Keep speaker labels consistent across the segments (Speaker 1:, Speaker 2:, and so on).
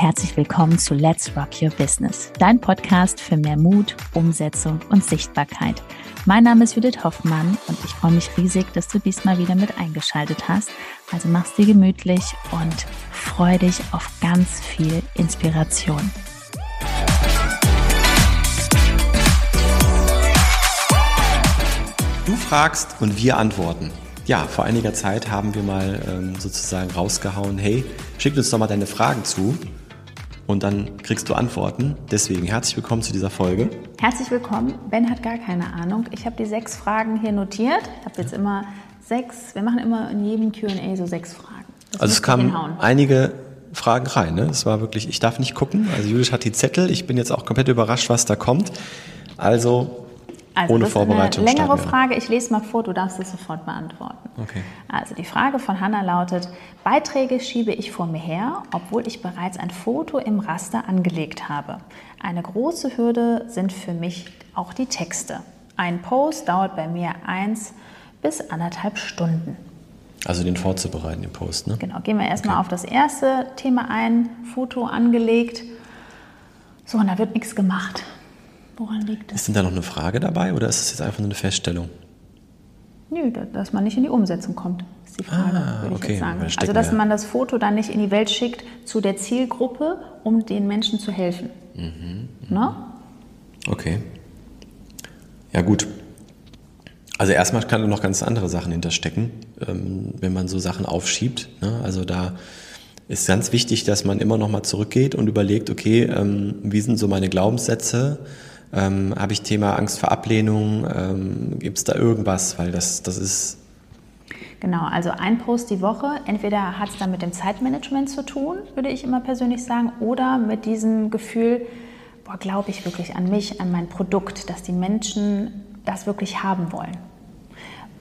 Speaker 1: herzlich willkommen zu Let's Rock Your Business, dein Podcast für mehr Mut, Umsetzung und Sichtbarkeit. Mein Name ist Judith Hoffmann und ich freue mich riesig, dass du diesmal wieder mit eingeschaltet hast. Also mach's dir gemütlich und freu dich auf ganz viel Inspiration.
Speaker 2: Du fragst und wir antworten. Ja, vor einiger Zeit haben wir mal ähm, sozusagen rausgehauen, hey, schick uns doch mal deine Fragen zu und dann kriegst du Antworten. Deswegen herzlich willkommen zu dieser Folge.
Speaker 1: Herzlich willkommen. Ben hat gar keine Ahnung. Ich habe die sechs Fragen hier notiert. Ich habe jetzt immer sechs, wir machen immer in jedem Q&A so sechs Fragen.
Speaker 2: Das also es kamen einige Fragen rein. Ne? Es war wirklich, ich darf nicht gucken. Also Judith hat die Zettel. Ich bin jetzt auch komplett überrascht, was da kommt. Also
Speaker 1: also Ohne das Vorbereitung. Ist eine längere Frage. Ich lese mal vor, du darfst es sofort beantworten.
Speaker 2: Okay.
Speaker 1: Also die Frage von Hanna lautet: Beiträge schiebe ich vor mir her, obwohl ich bereits ein Foto im Raster angelegt habe. Eine große Hürde sind für mich auch die Texte. Ein Post dauert bei mir eins bis anderthalb Stunden.
Speaker 2: Also den vorzubereiten, den Post, ne?
Speaker 1: Genau. Gehen wir erstmal okay. auf das erste Thema ein: Foto angelegt. So, und da wird nichts gemacht. Woran liegt das?
Speaker 2: Ist denn da noch eine Frage dabei oder ist es jetzt einfach nur eine Feststellung?
Speaker 1: Nö, dass man nicht in die Umsetzung kommt, ist die Frage, ah, würde ich okay. jetzt sagen. Also, dass man das Foto dann nicht in die Welt schickt zu der Zielgruppe, um den Menschen zu helfen. Mhm. Ne?
Speaker 2: Okay. Ja, gut. Also erstmal kann noch ganz andere Sachen hinterstecken, ähm, wenn man so Sachen aufschiebt. Ne? Also da ist ganz wichtig, dass man immer noch mal zurückgeht und überlegt, okay, ähm, wie sind so meine Glaubenssätze? Ähm, Habe ich Thema Angst vor Ablehnung? Ähm, Gibt es da irgendwas? Weil das, das ist.
Speaker 1: Genau, also ein Post die Woche. Entweder hat es dann mit dem Zeitmanagement zu tun, würde ich immer persönlich sagen, oder mit diesem Gefühl, boah, glaube ich wirklich an mich, an mein Produkt, dass die Menschen das wirklich haben wollen.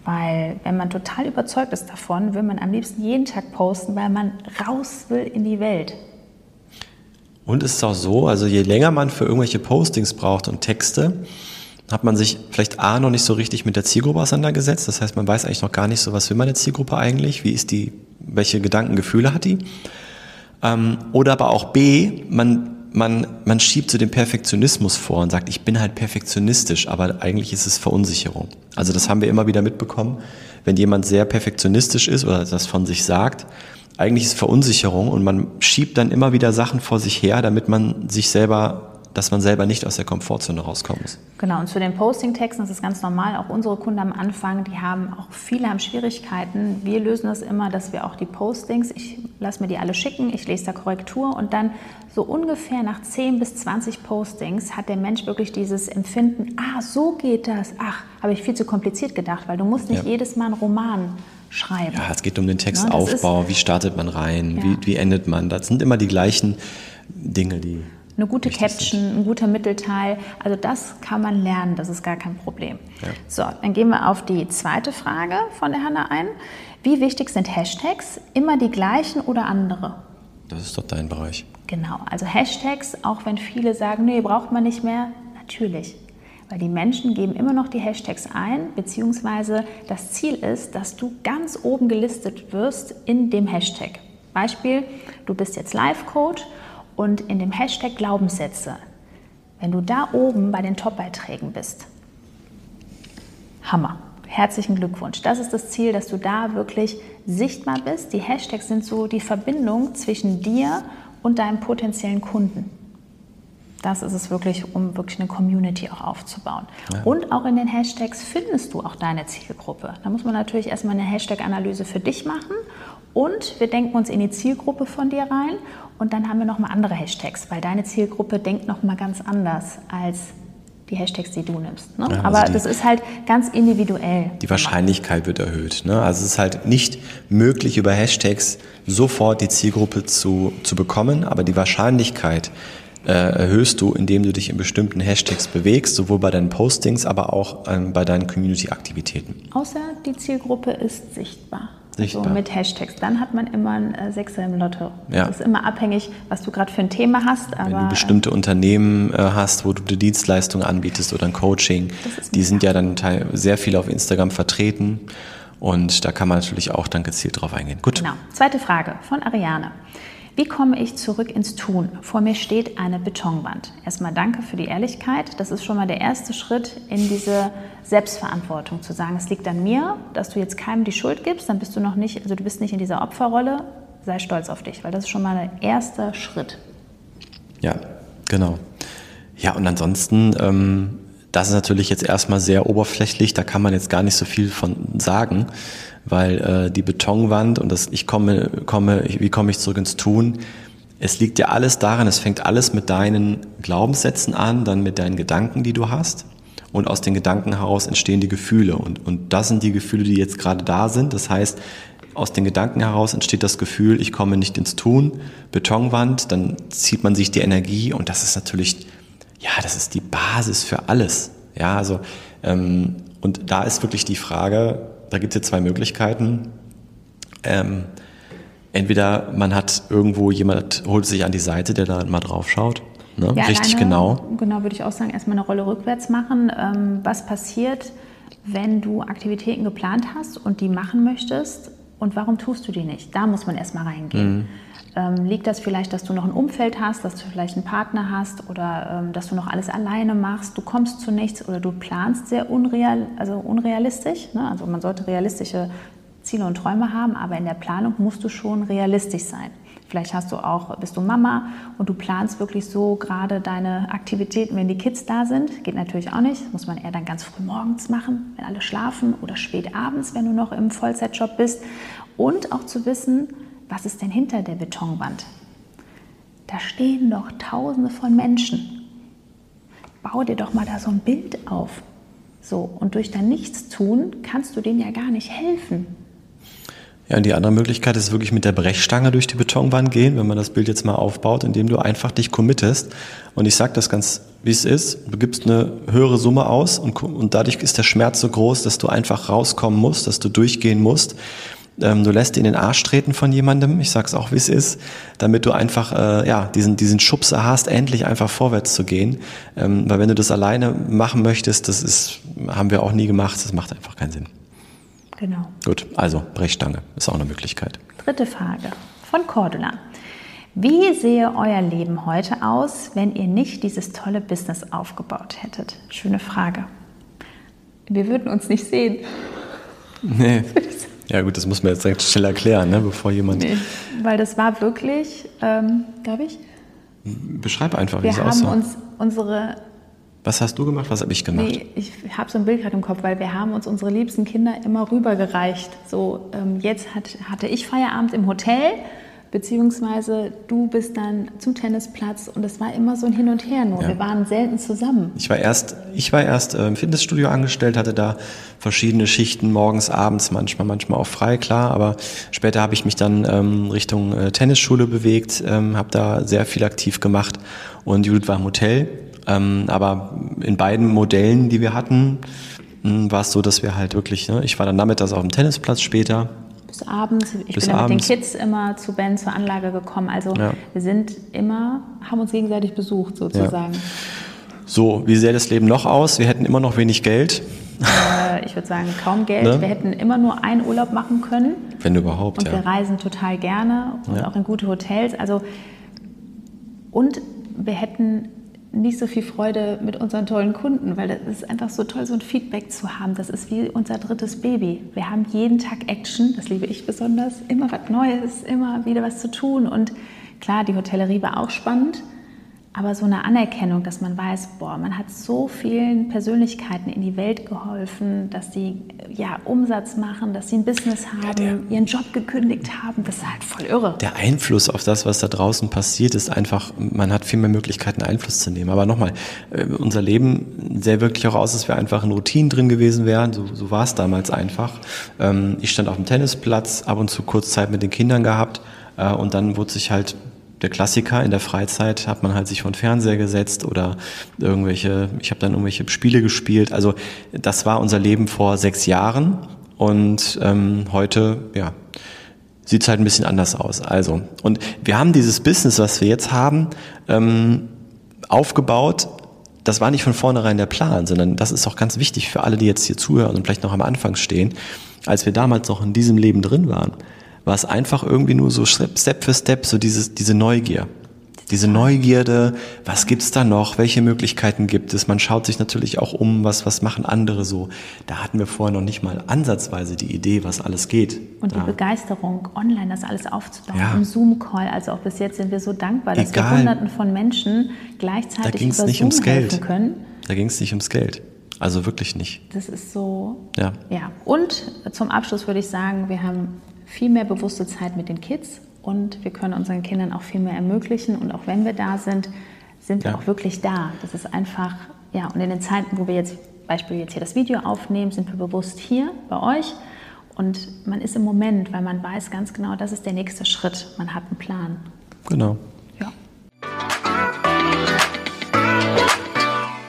Speaker 1: Weil wenn man total überzeugt ist davon, will man am liebsten jeden Tag posten, weil man raus will in die Welt.
Speaker 2: Und es ist auch so, also je länger man für irgendwelche Postings braucht und Texte, hat man sich vielleicht A noch nicht so richtig mit der Zielgruppe auseinandergesetzt. Das heißt, man weiß eigentlich noch gar nicht so, was will meine Zielgruppe eigentlich, wie ist die, welche Gedanken, Gefühle hat die. Ähm, oder aber auch B, man, man, man schiebt so den Perfektionismus vor und sagt, ich bin halt perfektionistisch, aber eigentlich ist es Verunsicherung. Also das haben wir immer wieder mitbekommen, wenn jemand sehr perfektionistisch ist oder das von sich sagt, eigentlich ist Verunsicherung und man schiebt dann immer wieder Sachen vor sich her, damit man sich selber dass man selber nicht aus der Komfortzone rauskommen muss.
Speaker 1: Genau, und zu den Posting-Texten, das ist ganz normal, auch unsere Kunden am Anfang, die haben auch viele haben Schwierigkeiten. Wir lösen das immer, dass wir auch die Postings, ich lasse mir die alle schicken, ich lese da Korrektur und dann so ungefähr nach 10 bis 20 Postings hat der Mensch wirklich dieses Empfinden, ah, so geht das, ach, habe ich viel zu kompliziert gedacht, weil du musst nicht ja. jedes Mal einen Roman schreiben.
Speaker 2: Ja, es geht um den Textaufbau, ja, wie startet man rein, ja. wie, wie endet man. Das sind immer die gleichen Dinge, die.
Speaker 1: Eine gute Caption, sind. ein guter Mittelteil, also das kann man lernen, das ist gar kein Problem. Ja. So, dann gehen wir auf die zweite Frage von der Hanna ein. Wie wichtig sind Hashtags? Immer die gleichen oder andere?
Speaker 2: Das ist doch dein Bereich.
Speaker 1: Genau, also Hashtags, auch wenn viele sagen, nee, braucht man nicht mehr, natürlich. Weil die Menschen geben immer noch die Hashtags ein, beziehungsweise das Ziel ist, dass du ganz oben gelistet wirst in dem Hashtag. Beispiel, du bist jetzt Life-Coach und in dem Hashtag Glaubenssätze, wenn du da oben bei den Top-Beiträgen bist, Hammer. Herzlichen Glückwunsch. Das ist das Ziel, dass du da wirklich sichtbar bist. Die Hashtags sind so die Verbindung zwischen dir und deinem potenziellen Kunden. Das ist es wirklich, um wirklich eine Community auch aufzubauen. Ja. Und auch in den Hashtags findest du auch deine Zielgruppe. Da muss man natürlich erstmal eine Hashtag-Analyse für dich machen und wir denken uns in die Zielgruppe von dir rein und dann haben wir nochmal andere Hashtags, weil deine Zielgruppe denkt nochmal ganz anders als die Hashtags, die du nimmst. Ne? Ja, also Aber die, das ist halt ganz individuell.
Speaker 2: Die Wahrscheinlichkeit wird erhöht. Ne? Also es ist halt nicht möglich, über Hashtags sofort die Zielgruppe zu, zu bekommen, aber die Wahrscheinlichkeit, äh, erhöhst du, indem du dich in bestimmten Hashtags bewegst, sowohl bei deinen Postings, aber auch ähm, bei deinen Community-Aktivitäten.
Speaker 1: Außer die Zielgruppe ist sichtbar. Sichtbar. Also mit Hashtags. Dann hat man immer ein äh, Sechser im Lotto. Ja. Das ist immer abhängig, was du gerade für ein Thema hast.
Speaker 2: Aber, Wenn du bestimmte äh, Unternehmen äh, hast, wo du die Dienstleistung anbietest oder ein Coaching, die sind ja dann sehr viel auf Instagram vertreten. Und da kann man natürlich auch dann gezielt drauf eingehen.
Speaker 1: Gut. Genau. Zweite Frage von Ariane. Wie komme ich zurück ins Tun? Vor mir steht eine Betonwand. Erstmal danke für die Ehrlichkeit. Das ist schon mal der erste Schritt in diese Selbstverantwortung, zu sagen, es liegt an mir, dass du jetzt keinem die Schuld gibst, dann bist du noch nicht, also du bist nicht in dieser Opferrolle, sei stolz auf dich, weil das ist schon mal der erste Schritt.
Speaker 2: Ja, genau. Ja, und ansonsten, ähm, das ist natürlich jetzt erstmal sehr oberflächlich, da kann man jetzt gar nicht so viel von sagen, weil äh, die Betonwand und das ich komme, komme, wie komme ich zurück ins Tun, es liegt ja alles daran, es fängt alles mit deinen Glaubenssätzen an, dann mit deinen Gedanken, die du hast. Und aus den Gedanken heraus entstehen die Gefühle. Und, und das sind die Gefühle, die jetzt gerade da sind. Das heißt, aus den Gedanken heraus entsteht das Gefühl, ich komme nicht ins Tun, Betonwand, dann zieht man sich die Energie und das ist natürlich, ja, das ist die Basis für alles. Ja, also, ähm, und da ist wirklich die Frage, da gibt es jetzt zwei Möglichkeiten. Ähm, entweder man hat irgendwo jemand, holt sich an die Seite, der da mal drauf schaut. Ne?
Speaker 1: Ja,
Speaker 2: Richtig
Speaker 1: alleine,
Speaker 2: genau.
Speaker 1: Genau, würde ich auch sagen, erstmal eine Rolle rückwärts machen. Ähm, was passiert, wenn du Aktivitäten geplant hast und die machen möchtest und warum tust du die nicht? Da muss man erstmal reingehen. Mhm. Ähm, liegt das vielleicht, dass du noch ein Umfeld hast, dass du vielleicht einen Partner hast oder ähm, dass du noch alles alleine machst, du kommst zu nichts oder du planst sehr unreal, also unrealistisch. Ne? Also man sollte realistische Ziele und Träume haben, aber in der Planung musst du schon realistisch sein. Vielleicht hast du auch, bist du Mama und du planst wirklich so gerade deine Aktivitäten, wenn die Kids da sind. Geht natürlich auch nicht. muss man eher dann ganz früh morgens machen, wenn alle schlafen oder spät abends, wenn du noch im Vollzeitjob bist. Und auch zu wissen, was ist denn hinter der Betonwand? Da stehen doch Tausende von Menschen. Bau dir doch mal da so ein Bild auf. So, und durch dein Nichtstun kannst du denen ja gar nicht helfen.
Speaker 2: Ja, und die andere Möglichkeit ist wirklich mit der Brechstange durch die Betonwand gehen, wenn man das Bild jetzt mal aufbaut, indem du einfach dich committest. Und ich sage das ganz, wie es ist. Du gibst eine höhere Summe aus und, und dadurch ist der Schmerz so groß, dass du einfach rauskommen musst, dass du durchgehen musst. Ähm, du lässt ihn in den Arsch treten von jemandem, ich sag's auch, wie es ist, damit du einfach äh, ja diesen diesen Schubser hast, endlich einfach vorwärts zu gehen. Ähm, weil wenn du das alleine machen möchtest, das ist haben wir auch nie gemacht, das macht einfach keinen Sinn.
Speaker 1: Genau.
Speaker 2: Gut, also Brechstange ist auch eine Möglichkeit.
Speaker 1: Dritte Frage von Cordula. Wie sehe euer Leben heute aus, wenn ihr nicht dieses tolle Business aufgebaut hättet? Schöne Frage. Wir würden uns nicht sehen.
Speaker 2: Nee. Ja gut, das muss man jetzt direkt schnell erklären, ne, bevor jemand... Nee,
Speaker 1: weil das war wirklich, ähm, glaube ich...
Speaker 2: Beschreib einfach,
Speaker 1: wie es aussah. Wir haben uns unsere
Speaker 2: was hast du gemacht? Was habe ich gemacht? Nee,
Speaker 1: ich habe so ein Bild gerade im Kopf, weil wir haben uns unsere liebsten Kinder immer rübergereicht. So, ähm, jetzt hat, hatte ich Feierabend im Hotel, beziehungsweise du bist dann zum Tennisplatz und es war immer so ein Hin und Her nur. Ja. Wir waren selten zusammen.
Speaker 2: Ich war erst, ich war erst äh, im Fitnessstudio angestellt, hatte da verschiedene Schichten, morgens, abends, manchmal, manchmal auch frei, klar. Aber später habe ich mich dann ähm, Richtung äh, Tennisschule bewegt, ähm, habe da sehr viel aktiv gemacht und Judith war im Hotel ähm, aber in beiden Modellen, die wir hatten, hm, war es so, dass wir halt wirklich, ne, ich war dann nachmittags auf dem Tennisplatz später.
Speaker 1: Bis abends. Ich Bis bin abends. mit den Kids immer zu Ben zur Anlage gekommen. Also ja. wir sind immer, haben uns gegenseitig besucht sozusagen. Ja.
Speaker 2: So, wie sähe das Leben noch aus? Wir hätten immer noch wenig Geld.
Speaker 1: Äh, ich würde sagen, kaum Geld. Ne? Wir hätten immer nur einen Urlaub machen können.
Speaker 2: Wenn überhaupt,
Speaker 1: Und ja. wir reisen total gerne und auch in gute Hotels. Also, und wir hätten nicht so viel Freude mit unseren tollen Kunden, weil es ist einfach so toll, so ein Feedback zu haben. Das ist wie unser drittes Baby. Wir haben jeden Tag Action, das liebe ich besonders, immer was Neues, immer wieder was zu tun. Und klar, die Hotellerie war auch spannend, aber so eine Anerkennung, dass man weiß, boah, man hat so vielen Persönlichkeiten in die Welt geholfen, dass sie ja Umsatz machen, dass sie ein Business haben, ja, der, ihren Job gekündigt haben, das ist halt voll irre.
Speaker 2: Der Einfluss auf das, was da draußen passiert, ist einfach, man hat viel mehr Möglichkeiten, Einfluss zu nehmen. Aber nochmal, äh, unser Leben sähe wirklich auch aus, dass wir einfach in Routinen drin gewesen wären. So, so war es damals einfach. Ähm, ich stand auf dem Tennisplatz, ab und zu kurz Zeit mit den Kindern gehabt äh, und dann wurde sich halt der Klassiker in der Freizeit hat man halt sich vor den Fernseher gesetzt oder irgendwelche, ich habe dann irgendwelche Spiele gespielt. Also das war unser Leben vor sechs Jahren und ähm, heute, ja, sieht es halt ein bisschen anders aus. Also, und wir haben dieses Business, was wir jetzt haben, ähm, aufgebaut. Das war nicht von vornherein der Plan, sondern das ist auch ganz wichtig für alle, die jetzt hier zuhören und vielleicht noch am Anfang stehen. Als wir damals noch in diesem Leben drin waren, war es einfach irgendwie nur so Step für Step, so dieses, diese Neugier. Diese Neugierde, was gibt's da noch? Welche Möglichkeiten gibt es? Man schaut sich natürlich auch um, was, was machen andere so. Da hatten wir vorher noch nicht mal ansatzweise die Idee, was alles geht.
Speaker 1: Und die
Speaker 2: da.
Speaker 1: Begeisterung, online das alles aufzubauen,
Speaker 2: Ja.
Speaker 1: im Zoom-Call, also auch bis jetzt sind wir so dankbar, dass wir
Speaker 2: Egal.
Speaker 1: Hunderten von Menschen
Speaker 2: Da
Speaker 1: gleichzeitig
Speaker 2: ging's
Speaker 1: über
Speaker 2: nicht
Speaker 1: Zoom
Speaker 2: ums Geld.
Speaker 1: können.
Speaker 2: Da ging es nicht ums Geld. Also wirklich nicht.
Speaker 1: Das ist so,
Speaker 2: Ja.
Speaker 1: ja. Und zum Abschluss würde ich sagen, wir haben viel mehr bewusste Zeit mit den Kids und wir können unseren Kindern auch viel mehr ermöglichen. Und auch wenn wir da sind, sind wir
Speaker 2: Ja.
Speaker 1: auch wirklich da. Das ist einfach, ja, und in den Zeiten, wo wir jetzt, Beispiel jetzt hier das Video aufnehmen, sind wir bewusst hier bei euch. Und man ist im Moment, weil man weiß ganz genau, das ist der nächste Schritt. Man hat einen Plan.
Speaker 2: Genau.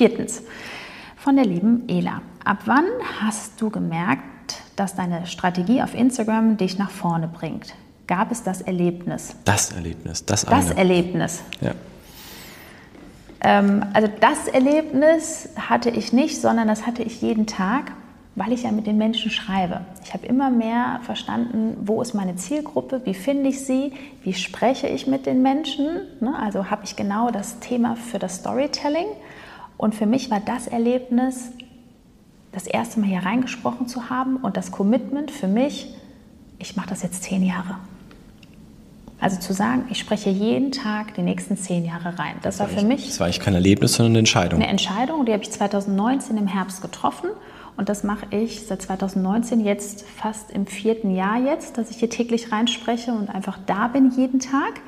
Speaker 1: Viertens. Von der lieben Ela. Ab wann hast du gemerkt, dass deine Strategie auf Instagram dich nach vorne bringt? Gab es das Erlebnis?
Speaker 2: Das Erlebnis, das,
Speaker 1: Das
Speaker 2: eine.
Speaker 1: Erlebnis.
Speaker 2: ja.
Speaker 1: Ähm, also das Erlebnis hatte ich nicht, sondern das hatte ich jeden Tag, weil ich ja mit den Menschen schreibe. Ich habe immer mehr verstanden, wo ist meine Zielgruppe, wie finde ich sie, wie spreche ich mit den Menschen. Ne? Also habe ich genau das Thema für das Storytelling. Und für mich war das Erlebnis, das erste Mal hier reingesprochen zu haben und das Commitment für mich, ich mache das jetzt zehn Jahre. Also zu sagen, ich spreche jeden Tag die nächsten zehn Jahre rein. Das war für mich
Speaker 2: Das war eigentlich kein Erlebnis, sondern eine Entscheidung.
Speaker 1: eine Entscheidung, die habe ich 2019 im Herbst getroffen. Und das mache ich seit 2019 jetzt fast im vierten Jahr jetzt, dass ich hier täglich reinspreche und einfach da bin jeden Tag.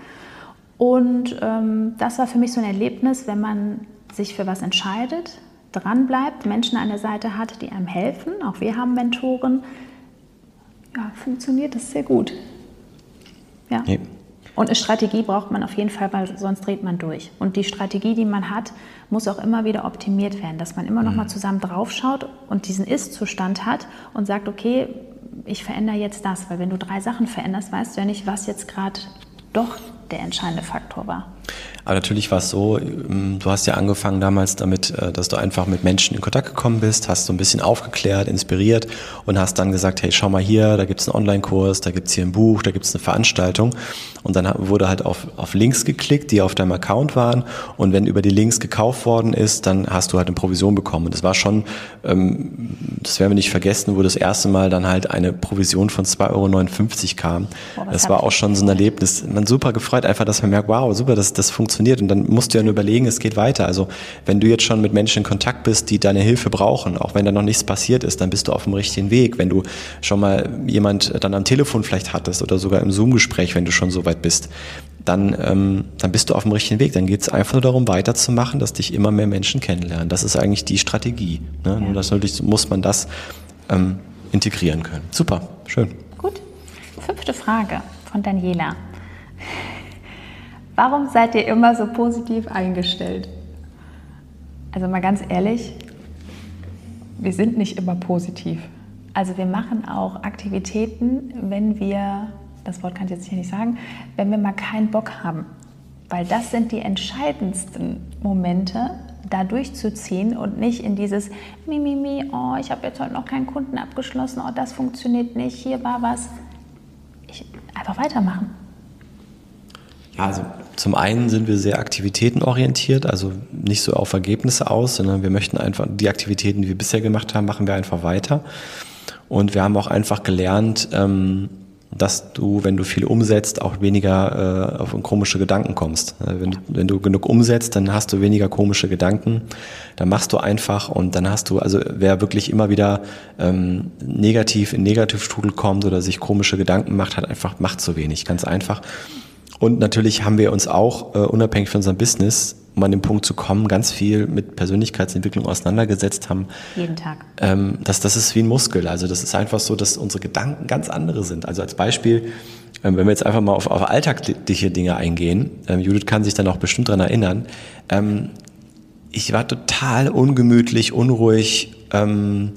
Speaker 1: Und ähm, das war für mich so ein Erlebnis, wenn man sich für was entscheidet, dranbleibt, Menschen an der Seite hat, die einem helfen. Auch wir haben Mentoren. Ja, funktioniert das sehr gut. Ja.
Speaker 2: Nee.
Speaker 1: Und eine Strategie braucht man auf jeden Fall, weil sonst dreht man durch. Und die Strategie, die man hat, muss auch immer wieder optimiert werden, dass man immer noch mal zusammen draufschaut und diesen Ist-Zustand hat und sagt, okay, ich verändere jetzt das, weil wenn du drei Sachen veränderst, weißt du ja nicht, was jetzt gerade doch der entscheidende Faktor war.
Speaker 2: Aber natürlich war es so, ähm, du hast ja angefangen damals damit, äh, dass du einfach mit Menschen in Kontakt gekommen bist, hast so ein bisschen aufgeklärt, inspiriert und hast dann gesagt, hey, schau mal hier, da gibt's einen Online-Kurs, da gibt's hier ein Buch, da gibt's eine Veranstaltung. Und dann wurde halt auf, auf Links geklickt, die auf deinem Account waren. Und wenn über die Links gekauft worden ist, dann hast du halt eine Provision bekommen. Und das war schon, ähm, das werden wir nicht vergessen, wo das erste Mal dann halt eine Provision von 2,59 Euro kam.
Speaker 1: Boah,
Speaker 2: das
Speaker 1: hab
Speaker 2: war auch schon so ein Erlebnis. Man super gefreut, einfach, dass man merkt, wow, super, das, das funktioniert. Und dann musst du ja nur überlegen, es geht weiter. Also wenn du jetzt schon mit Menschen in Kontakt bist, die deine Hilfe brauchen, auch wenn da noch nichts passiert ist, dann bist du auf dem richtigen Weg. Wenn du schon mal jemand dann am Telefon vielleicht hattest oder sogar im Zoom-Gespräch, wenn du schon so weit bist, dann, ähm, dann bist du auf dem richtigen Weg. Dann geht es einfach nur darum, weiterzumachen, dass dich immer mehr Menschen kennenlernen. Das ist eigentlich die Strategie. Ne? Nur das natürlich muss man das ähm, integrieren können. Super, schön.
Speaker 1: Gut. Fünfte Frage von Daniela. Warum seid ihr immer so positiv eingestellt? Also mal ganz ehrlich, wir sind nicht immer positiv. Also wir machen auch Aktivitäten, wenn wir, das Wort kann ich jetzt hier nicht sagen, wenn wir mal keinen Bock haben. Weil das sind die entscheidendsten Momente, da durchzuziehen und nicht in dieses Mimimi, oh, ich habe jetzt heute noch keinen Kunden abgeschlossen, oh, das funktioniert nicht, hier war was. Ich, einfach weitermachen.
Speaker 2: Ja, also zum einen sind wir sehr aktivitätenorientiert, also nicht so auf Ergebnisse aus, sondern wir möchten einfach die Aktivitäten, die wir bisher gemacht haben, machen wir einfach weiter. Und wir haben auch einfach gelernt, ähm, dass du, wenn du viel umsetzt, auch weniger äh, auf komische Gedanken kommst. Äh, Wenn, du, wenn du genug umsetzt, dann hast du weniger komische Gedanken. Dann machst du einfach und dann hast du, also wer wirklich immer wieder ähm, negativ in Negativstrudel kommt oder sich komische Gedanken macht, hat einfach macht zu wenig, ganz einfach. Und natürlich haben wir uns auch, äh, unabhängig von unserem Business, um an den Punkt zu kommen, ganz viel mit Persönlichkeitsentwicklung auseinandergesetzt haben.
Speaker 1: Jeden Tag.
Speaker 2: Ähm, das, das ist wie ein Muskel. Also das ist einfach so, dass unsere Gedanken ganz andere sind. Also als Beispiel, ähm, wenn wir jetzt einfach mal auf, auf alltägliche Dinge eingehen, ähm, Judith kann sich dann auch bestimmt dran erinnern, ähm, ich war total ungemütlich, unruhig, ähm,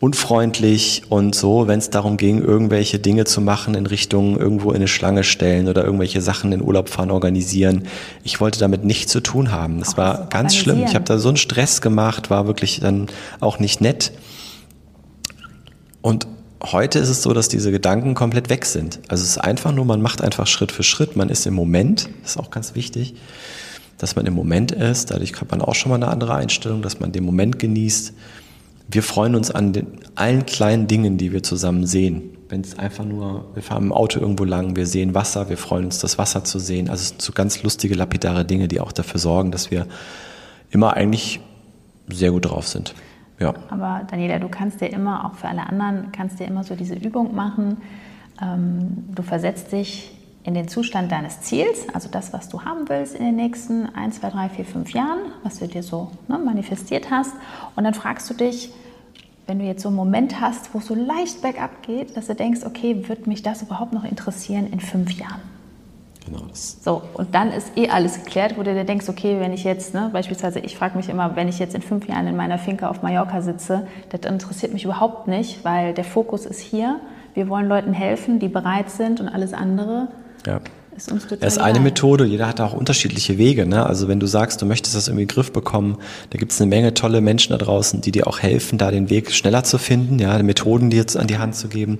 Speaker 2: unfreundlich und so, wenn es darum ging, irgendwelche Dinge zu machen in Richtung irgendwo in eine Schlange stellen oder irgendwelche Sachen in Urlaub fahren, organisieren. Ich wollte damit nichts zu tun haben. Das auch war ganz schlimm. Ich habe da so einen Stress gemacht, war wirklich dann auch nicht nett. Und heute ist es so, dass diese Gedanken komplett weg sind. Also es ist einfach nur, man macht einfach Schritt für Schritt, man ist im Moment, das ist auch ganz wichtig, dass man im Moment ist. Dadurch hat man auch schon mal eine andere Einstellung, dass man den Moment genießt wir freuen uns an den, allen kleinen Dingen, die wir zusammen sehen. Wenn es einfach nur, wir fahren im Auto irgendwo lang, wir sehen Wasser, wir freuen uns, das Wasser zu sehen. Also es sind so ganz lustige, lapidare Dinge, die auch dafür sorgen, dass wir immer eigentlich sehr gut drauf sind. Ja.
Speaker 1: Aber Daniela, du kannst dir immer, auch für alle anderen, kannst dir immer so diese Übung machen. Ähm, du versetzt dich in den Zustand deines Ziels, also das, was du haben willst in den nächsten 1, 2, 3, 4, 5 Jahren, was du dir so ne, manifestiert hast. Und dann fragst du dich, wenn du jetzt so einen Moment hast, wo es so leicht bergab geht, dass du denkst, okay, wird mich das überhaupt noch interessieren in fünf Jahren? Genau. Das. So, und dann ist eh alles geklärt, wo du dir denkst, okay, wenn ich jetzt, ne, beispielsweise, ich frage mich immer, wenn ich jetzt in fünf Jahren in meiner Finca auf Mallorca sitze, das interessiert mich überhaupt nicht, weil der Fokus ist hier. Wir wollen Leuten helfen, die bereit sind und alles andere
Speaker 2: ja. Ist uns total das ist eine. Methode, jeder hat auch unterschiedliche Wege. Ne? Also wenn du sagst, du möchtest das irgendwie in den Griff bekommen, da gibt es eine Menge tolle Menschen da draußen, die dir auch helfen, da den Weg schneller zu finden, ja, Methoden dir jetzt an die Hand zu geben.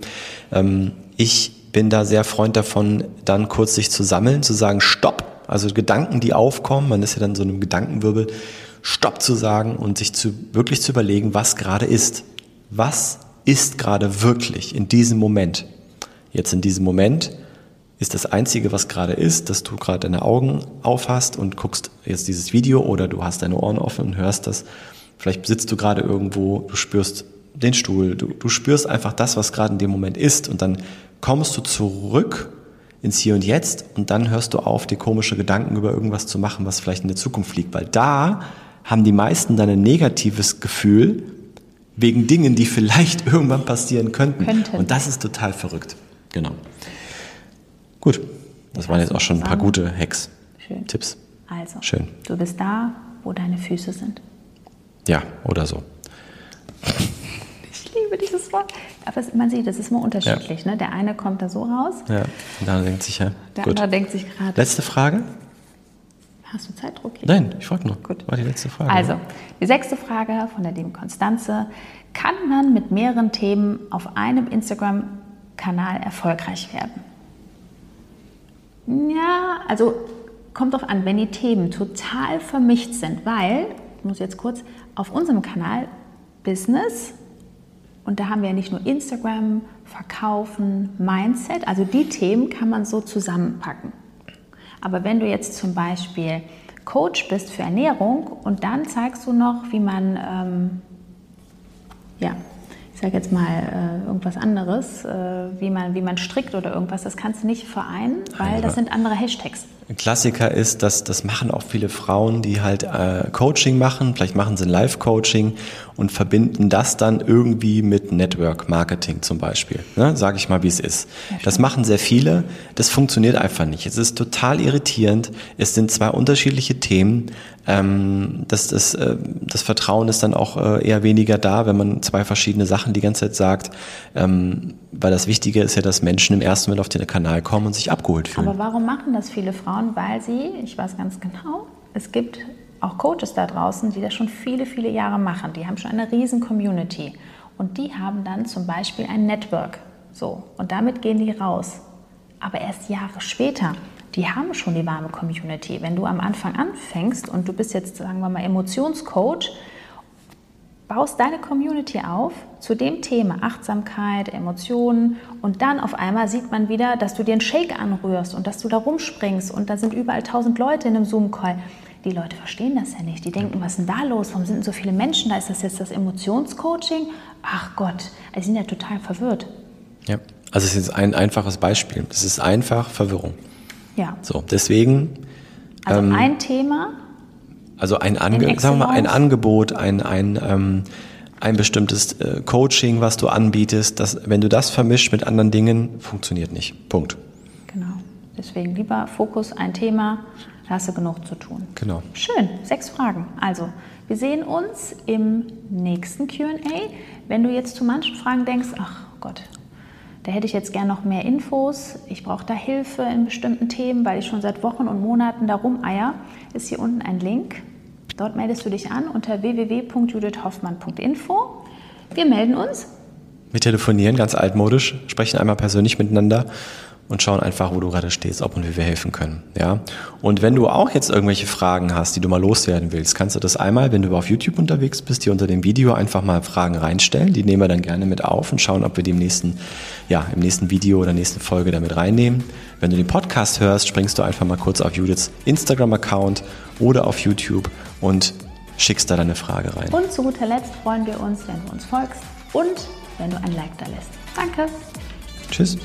Speaker 2: Ähm, ich bin da sehr Freund davon, dann kurz sich zu sammeln, zu sagen, stopp. Also Gedanken, die aufkommen, man ist ja dann so einem Gedankenwirbel, stopp zu sagen und sich zu, wirklich zu überlegen, was gerade ist. Was ist gerade wirklich in diesem Moment? Jetzt in diesem Moment ist das Einzige, was gerade ist, dass du gerade deine Augen aufhast und guckst jetzt dieses Video oder du hast deine Ohren offen und hörst das. Vielleicht sitzt du gerade irgendwo, du spürst den Stuhl, du, du spürst einfach das, was gerade in dem Moment ist und dann kommst du zurück ins Hier und Jetzt und dann hörst du auf, dir komische Gedanken über irgendwas zu machen, was vielleicht in der Zukunft liegt, weil da haben die meisten dann ein negatives Gefühl wegen Dingen, die vielleicht irgendwann passieren könnten. könnten. Und das ist total verrückt. Genau. Gut, das waren jetzt auch schon ein paar gute Hacks. Schön. Tipps.
Speaker 1: Also, Schön. du bist da, wo deine Füße sind.
Speaker 2: Ja, oder so.
Speaker 1: Ich liebe dieses Wort. Aber man sieht, es ist immer unterschiedlich. Ja. Ne? Der eine kommt da so raus.
Speaker 2: Ja, und der andere denkt sich ja.
Speaker 1: Der Gut. andere denkt sich gerade.
Speaker 2: Letzte Frage.
Speaker 1: Hast du Zeitdruck?
Speaker 2: Hier? Nein, ich frage nur. Gut. War die letzte Frage.
Speaker 1: Also, die sechste Frage von der lieben Konstanze. Kann man mit mehreren Themen auf einem Instagram-Kanal erfolgreich werden? Ja, also kommt doch an, wenn die Themen total vermischt sind, weil, ich muss jetzt kurz, auf unserem Kanal Business und da haben wir ja nicht nur Instagram, Verkaufen, Mindset, also die Themen kann man so zusammenpacken. Aber wenn du jetzt zum Beispiel Coach bist für Ernährung und dann zeigst du noch, wie man ähm, ja, ich sage jetzt mal äh, irgendwas anderes, äh, wie, man, wie man strickt oder irgendwas, das kannst du nicht vereinen, weil das sind andere Hashtags.
Speaker 2: Ein Klassiker ist, dass das machen auch viele Frauen, die halt äh, Coaching machen, vielleicht machen sie ein Live-Coaching und verbinden das dann irgendwie mit Network Marketing zum Beispiel. Ne? Sage ich mal, wie es ist. Ja, das machen sehr viele. Das funktioniert einfach nicht. Es ist total irritierend. Es sind zwei unterschiedliche Themen. Ähm, das, das, äh, das Vertrauen ist dann auch äh, eher weniger da, wenn man zwei verschiedene Sachen die ganze Zeit sagt. Ähm, weil das Wichtige ist ja, dass Menschen im ersten Moment auf den Kanal kommen und sich abgeholt fühlen.
Speaker 1: Aber warum machen das viele Frauen? Weil sie, ich weiß ganz genau, es gibt auch Coaches da draußen, die das schon viele, viele Jahre machen. Die haben schon eine riesen Community. Und die haben dann zum Beispiel ein Network. So. Und damit gehen die raus. Aber erst Jahre später. Die haben schon die warme Community. Wenn du am Anfang anfängst und du bist jetzt, sagen wir mal, Emotionscoach, baust deine Community auf zu dem Thema Achtsamkeit, Emotionen und dann auf einmal sieht man wieder, dass du dir einen Shake anrührst und dass du da rumspringst und da sind überall tausend Leute in einem Zoom-Call. Die Leute verstehen das ja nicht. Die denken, was ist denn da los? Warum sind denn so viele Menschen da? Ist das jetzt das Emotionscoaching? Ach Gott, die sind ja total verwirrt.
Speaker 2: Ja, also es ist jetzt ein einfaches Beispiel. Es ist einfach Verwirrung.
Speaker 1: Ja.
Speaker 2: So, deswegen.
Speaker 1: Also ähm, ein Thema
Speaker 2: also ein, Ange sagen wir mal, ein Angebot, ein, ein, ähm, ein bestimmtes äh, Coaching, was du anbietest, das, wenn du das vermischt mit anderen Dingen, funktioniert nicht. Punkt.
Speaker 1: Deswegen lieber Fokus, ein Thema, da hast du genug zu tun.
Speaker 2: Genau.
Speaker 1: Schön, sechs Fragen. Also, wir sehen uns im nächsten QA. Wenn du jetzt zu manchen Fragen denkst, ach Gott, da hätte ich jetzt gern noch mehr Infos, ich brauche da Hilfe in bestimmten Themen, weil ich schon seit Wochen und Monaten darum eier, ist hier unten ein Link. Dort meldest du dich an unter www.judithhoffmann.info. Wir melden uns.
Speaker 2: Wir telefonieren ganz altmodisch, sprechen einmal persönlich miteinander und schauen einfach, wo du gerade stehst, ob und wie wir helfen können. Ja? Und wenn du auch jetzt irgendwelche Fragen hast, die du mal loswerden willst, kannst du das einmal, wenn du auf YouTube unterwegs bist, hier unter dem Video einfach mal Fragen reinstellen. Die nehmen wir dann gerne mit auf und schauen, ob wir die im nächsten, ja, im nächsten Video oder nächsten Folge damit reinnehmen. Wenn du den Podcast hörst, springst du einfach mal kurz auf Judiths Instagram-Account oder auf YouTube und schickst da deine Frage rein.
Speaker 1: Und zu guter Letzt freuen wir uns, wenn du uns folgst und wenn du ein Like da lässt. Danke.
Speaker 2: Tschüss.